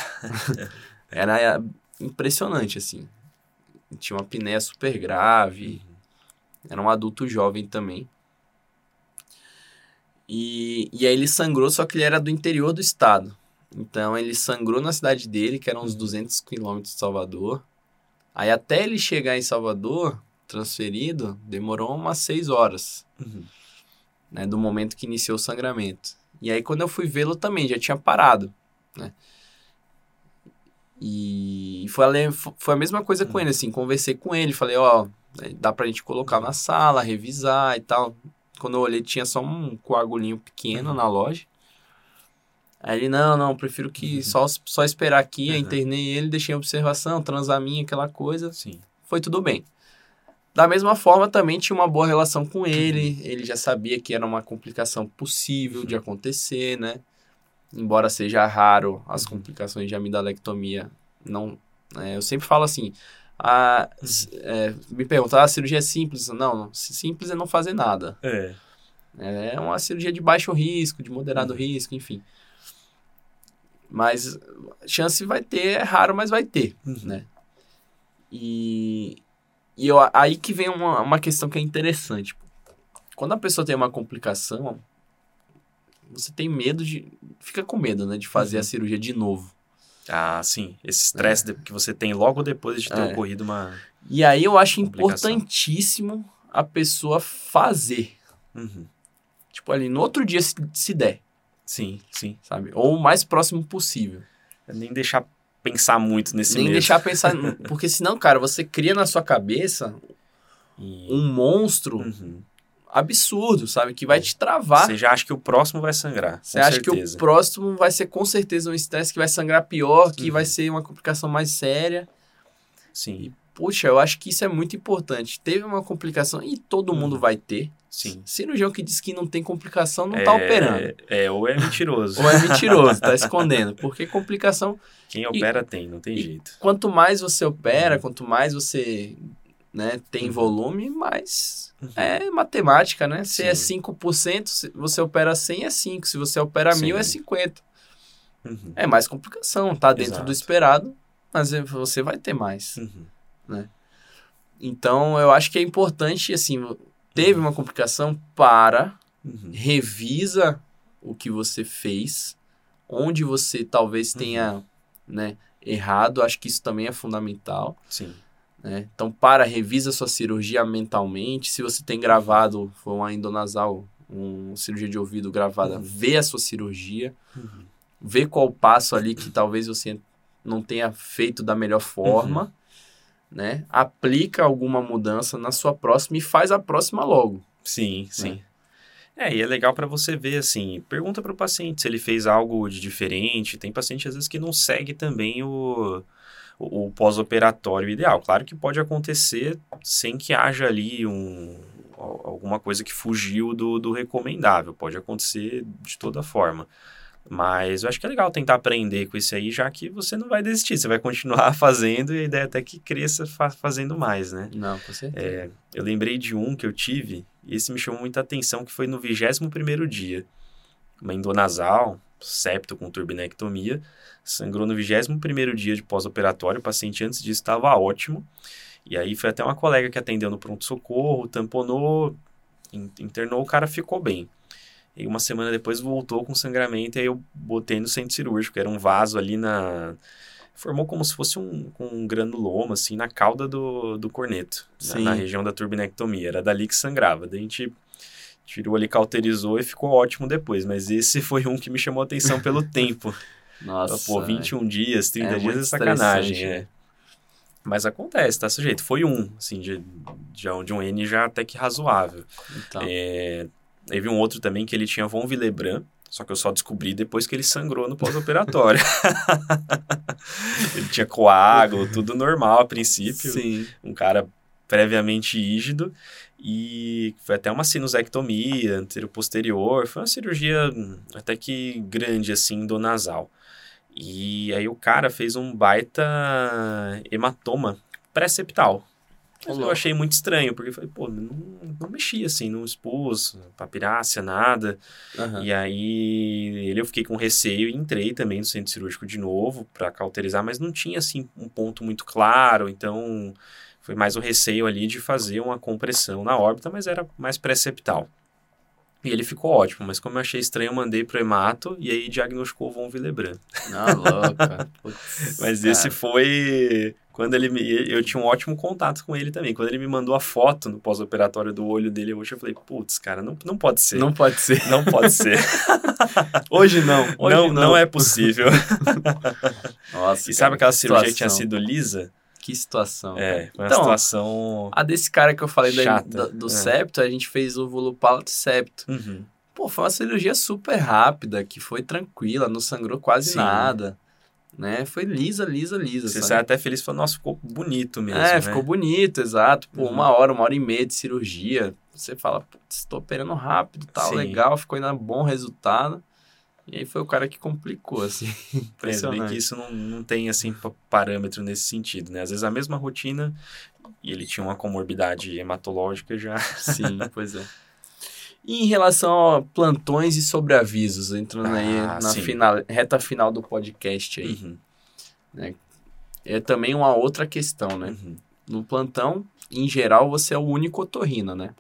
Era é, impressionante, assim. Tinha uma apneia super grave. Era um adulto jovem também. E, e aí ele sangrou, só que ele era do interior do estado. Então ele sangrou na cidade dele, que era uns 200 quilômetros de Salvador. Aí até ele chegar em Salvador, transferido, demorou umas 6 horas. Uhum. né, do momento que iniciou o sangramento. E aí quando eu fui vê-lo também, já tinha parado, né? E foi a, foi a mesma coisa com ele, assim, conversei com ele, falei, ó, dá pra gente colocar na sala, revisar e tal. Quando eu olhei, tinha só um coagulinho pequeno na loja. Aí ele, não, não, prefiro que só, só esperar aqui, uhum. internei ele, deixei em observação, transaminha, aquela coisa. Sim. Foi tudo bem. Da mesma forma, também tinha uma boa relação com ele, ele já sabia que era uma complicação possível de acontecer, né? embora seja raro as uhum. complicações de amidalectomia, não, é, eu sempre falo assim, a, é, me perguntam, ah, a cirurgia é simples? Não, não, simples é não fazer nada. É. É uma cirurgia de baixo risco, de moderado uhum. risco, enfim. Mas chance vai ter, é raro, mas vai ter, uhum. né? E, e eu, aí que vem uma, uma questão que é interessante. Quando a pessoa tem uma complicação, você tem medo de. Fica com medo, né? De fazer uhum. a cirurgia de novo. Ah, sim. Esse estresse é. que você tem logo depois de ter é. ocorrido uma. E aí eu acho importantíssimo a pessoa fazer. Uhum. Tipo, ali, no outro dia, se, se der. Sim, sim. Sabe? Ou o mais próximo possível. É nem deixar pensar muito nesse Nem medo. deixar pensar. (laughs) porque senão, cara, você cria na sua cabeça um monstro. Uhum absurdo, sabe? Que vai te travar. Você já acha que o próximo vai sangrar. Você acha certeza. que o próximo vai ser com certeza um estresse que vai sangrar pior, que uhum. vai ser uma complicação mais séria. Sim. E, puxa, eu acho que isso é muito importante. Teve uma complicação e todo uhum. mundo vai ter. Sim. Cirurgião que diz que não tem complicação não é, tá operando. É, ou é mentiroso. ou é mentiroso, tá (laughs) escondendo. Porque complicação. Quem opera e, tem, não tem jeito. Quanto mais você opera, uhum. quanto mais você né, tem uhum. volume, mais uhum. é matemática, né? Se é Sim. é 5%, se você opera 100 é 5, se você opera Sim. 1000 é 50. Uhum. É mais complicação, tá dentro Exato. do esperado, mas é, você vai ter mais, uhum. né? Então, eu acho que é importante, assim, teve uhum. uma complicação, para, uhum. revisa o que você fez, onde você talvez tenha, né, errado, acho que isso também é fundamental. Sim. Né? Então, para, revisa sua cirurgia mentalmente. Se você tem gravado, foi uma endonasal, uma cirurgia de ouvido gravada, uhum. vê a sua cirurgia, uhum. vê qual passo ali que talvez você não tenha feito da melhor forma, uhum. né? Aplica alguma mudança na sua próxima e faz a próxima logo. Sim, né? sim. É, e é legal para você ver, assim, pergunta para o paciente se ele fez algo de diferente. Tem paciente, às vezes, que não segue também o, o, o pós-operatório ideal. Claro que pode acontecer sem que haja ali um, alguma coisa que fugiu do, do recomendável. Pode acontecer de toda forma. Mas eu acho que é legal tentar aprender com isso aí, já que você não vai desistir, você vai continuar (laughs) fazendo e a ideia é até que cresça fa fazendo mais, né? Não, com certeza. É, eu lembrei de um que eu tive, e esse me chamou muita atenção, que foi no 21 primeiro dia. Uma endonasal, septo com turbinectomia, sangrou no 21º dia de pós-operatório, o paciente antes disso estava ótimo, e aí foi até uma colega que atendeu no pronto-socorro, tamponou, internou, o cara ficou bem. E uma semana depois voltou com sangramento, e aí eu botei no centro cirúrgico, era um vaso ali na... Formou como se fosse um, um granuloma, assim, na cauda do, do corneto, na, na, região da turbinectomia. Era dali que sangrava. Daí a gente tirou ali, cauterizou e ficou ótimo depois. Mas esse foi um que me chamou a atenção pelo (laughs) tempo. Nossa. Pô, 21 é. dias, 30 é dias é sacanagem. Né? Mas acontece, tá sujeito. Foi um, assim, de, de, de um N já até que razoável. Então. É, teve um outro também que ele tinha von Willebrand, só que eu só descobri depois que ele sangrou no pós-operatório. (laughs) ele tinha coágulo, tudo normal a princípio. Sim. Um cara previamente rígido. E foi até uma sinusectomia anterior-posterior. Foi uma cirurgia até que grande, assim, do nasal. E aí o cara fez um baita hematoma pré-septal. Eu achei muito estranho, porque falei, pô, não, não mexia assim, não expus, papirácea, nada. Uhum. E aí ele eu fiquei com receio e entrei também no centro cirúrgico de novo para cauterizar, mas não tinha assim um ponto muito claro, então foi mais o receio ali de fazer uma compressão na órbita, mas era mais pré-septal. E ele ficou ótimo, mas como eu achei estranho, eu mandei pro hemato e aí diagnosticou von Willebrand. Ah, louca. (laughs) Putz, Mas cara. esse foi quando ele me. Eu tinha um ótimo contato com ele também. Quando ele me mandou a foto no pós-operatório do olho dele hoje, eu falei, putz, cara, não, não pode ser. Não pode ser. Não pode ser. (laughs) Hoje não. Hoje não, não é possível. (laughs) Nossa, E cara, sabe aquela que cirurgia que tinha situação. sido lisa? Que situação. É, foi uma Então, situação. a desse cara que eu falei Chata, da- do é. septo, a gente fez o volupalato septo. Uhum. Pô, foi uma cirurgia super rápida, que foi tranquila, não sangrou quase Sim. nada. Né? Foi lisa, lisa, lisa. Você sabe? sai até feliz e fala, nossa, ficou bonito mesmo. É, né? ficou bonito, exato. Pô, Uhum. uma hora, uma hora e meia de cirurgia. Você fala, putz, tô operando rápido, tal, Sim. legal, ficou ainda bom resultado. E aí foi o cara que complicou, assim. (laughs) É, bem Impressionante. que isso não, não tem, assim, pa- parâmetro nesse sentido, né? Às vezes a mesma rotina e ele tinha uma comorbidade hematológica já. Sim, (laughs) pois é. E em relação a plantões e sobreavisos, entrando aí Ah, na sim. final, reta final do podcast aí, Uhum, é também uma outra questão, né? uhum. No plantão, em geral, você é o único otorrino, né?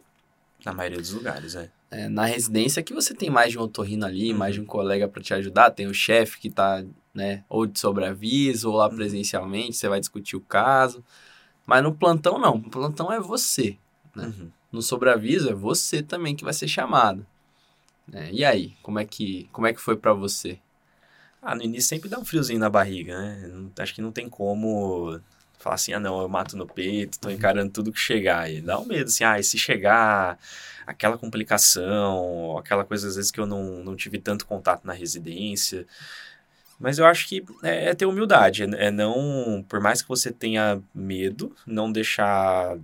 Na maioria dos lugares, é. É, na residência que você tem mais de um otorrino ali, Uhum. mais de um colega para te ajudar, tem o chefe que tá, né, ou de sobreaviso, ou lá Uhum. presencialmente, você vai discutir o caso. Mas no plantão não, no plantão é você. Né? Uhum. No sobreaviso é você também que vai ser chamado. É, e aí, como é que, como é que foi para você? Ah, no início sempre dá um friozinho na barriga, né? Acho que não tem como falar assim, ah, não, eu mato no peito, tô encarando tudo que chegar aí. Dá um medo, assim, ah, e se chegar aquela complicação, aquela coisa às vezes que eu não, não tive tanto contato na residência. Mas eu acho que é, é ter humildade, é, é não, por mais que você tenha medo, não deixar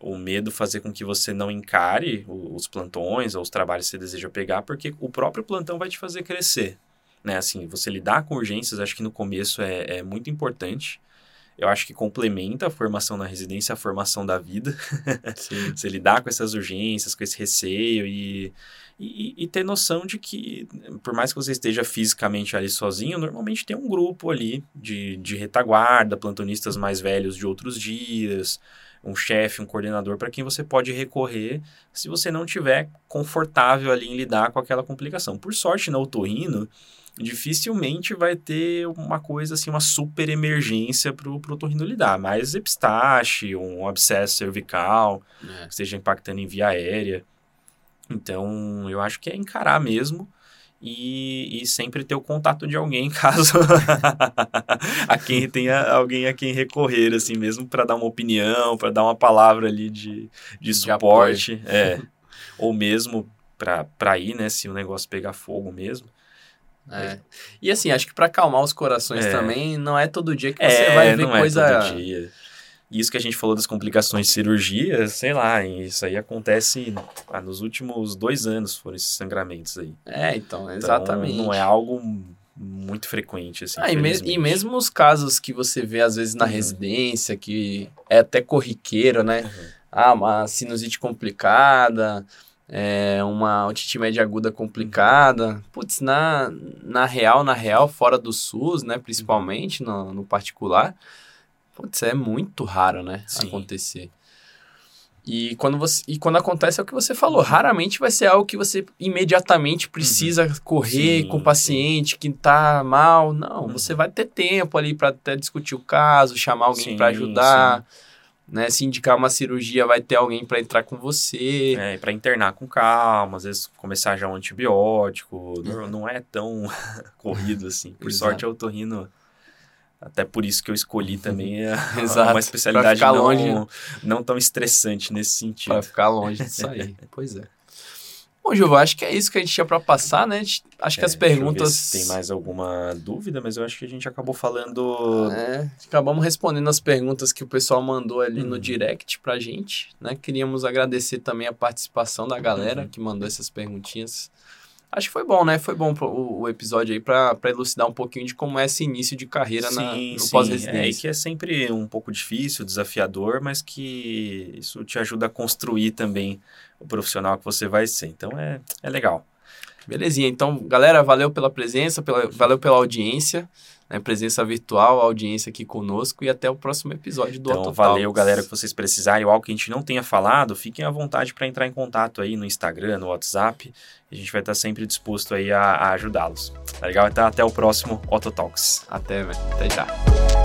o medo fazer com que você não encare os plantões ou os trabalhos que você deseja pegar, porque o próprio plantão vai te fazer crescer né? Assim, você lidar com urgências, acho que no começo é, é muito importante. Eu acho que complementa a formação na residência, a formação da vida. (laughs) Você lidar com essas urgências, com esse receio e, e, e ter noção de que, por mais que você esteja fisicamente ali sozinho, normalmente tem um grupo ali de, de retaguarda, plantonistas mais velhos de outros dias, um chefe, um coordenador para quem você pode recorrer se você não tiver confortável ali em lidar com aquela complicação. Por sorte, na otorrino, dificilmente vai ter uma coisa assim, uma super emergência para o otorrino lidar, mas epistaxe, um abscesso cervical, É. que esteja impactando em via aérea. Então, eu acho que é encarar mesmo e, e sempre ter o contato de alguém, (laughs) caso a quem tenha alguém a quem recorrer, assim mesmo, para dar uma opinião, para dar uma palavra ali de, de, De suporte, é. ou mesmo para ir, né, se o negócio pegar fogo mesmo. É. E assim, acho que para acalmar os corações É. também, não é todo dia que É, você vai ver não coisa. é todo dia. Isso que a gente falou das complicações de cirurgia, sei lá, isso aí acontece ah, nos últimos dois anos foram esses sangramentos aí. É, então, Então, exatamente. não é algo muito frequente, assim. Ah, e, me- e mesmo os casos que você vê às vezes na Uhum. residência, que é até corriqueiro, né? Uhum. Ah, uma sinusite complicada, é, uma otite média aguda complicada. Putz, na, na real, na real, fora do SUS, né? Principalmente no, no particular, putz, é muito raro, né? Sim. Acontecer. E quando, você, e quando acontece é o que você falou, raramente vai ser algo que você imediatamente precisa correr Uhum. Sim, com o paciente que tá mal. Não, Uhum. você vai ter tempo ali para até discutir o caso, chamar alguém Sim, para ajudar né? Se indicar uma cirurgia, vai ter alguém para entrar com você. É, para internar com calma, às vezes começar já um antibiótico, não, Uhum. não é tão (laughs) corrido assim. Por Exato. sorte, a otorrino, até por isso que eu escolhi também, (laughs) Exato, uma especialidade não, longe. não tão estressante nesse sentido. Para ficar longe disso aí. (laughs) pois é. Bom, Gilvan, acho que é isso que a gente tinha para passar, né? Acho que É, as deixa eu ver perguntas. se tem mais alguma dúvida, mas eu acho que a gente acabou falando. É, acabamos respondendo as perguntas que o pessoal mandou ali no Uhum. direct pra gente, né? Queríamos agradecer também a participação da galera Uhum. que mandou essas perguntinhas. Acho que foi bom, né? Foi bom o, o episódio aí pra elucidar um pouquinho de como é esse início de carreira na, no sim, é, pós-residência. que é sempre um pouco difícil, desafiador, mas que isso te ajuda a construir também o profissional que você vai ser. Então é, é legal. Belezinha. Então, galera, valeu pela presença, pela, valeu pela audiência, né? presença virtual, audiência aqui conosco e até o próximo episódio do Então, valeu, galera, que vocês precisarem. Algo que a gente não tenha falado, fiquem à vontade para entrar em contato aí no Instagram, no WhatsApp. A gente vai estar sempre disposto aí a, a ajudá-los. Tá legal? Então, até o próximo Autotalks. Até, velho. Até já.